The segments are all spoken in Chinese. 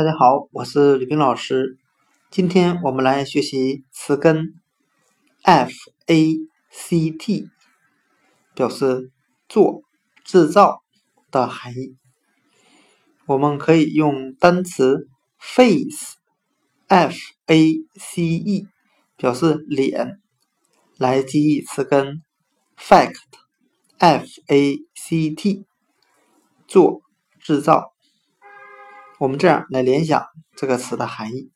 大家好，我是吕冰老师。今天我们来学习词根 f a c t，表示做、制造的含义。我们可以用单词 face f a c e 表示脸，来记忆词根 fact f a c t，做、制造。我们这样来联想这个词的含义，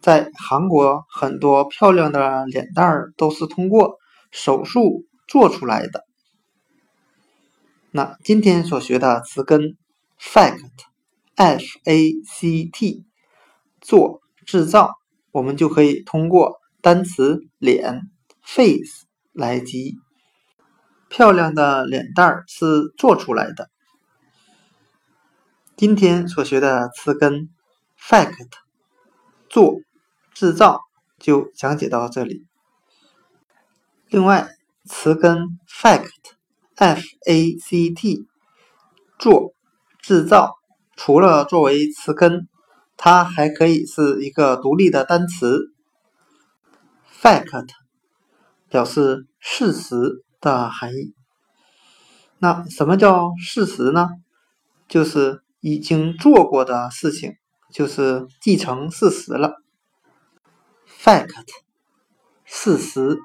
在韩国很多漂亮的脸蛋儿都是通过手术做出来的。那今天所学的词根 fact f a c t 做制造，我们就可以通过单词脸 face 来记。漂亮的脸蛋儿是做出来的。今天所学的词根 fact 做制造就讲解到这里。另外，词根 fact f a c t 做制造除了作为词根，它还可以是一个独立的单词。fact 表示事实的含义。那什么叫事实呢？就是。已经做过的事情就是继承事实了。fact，事实。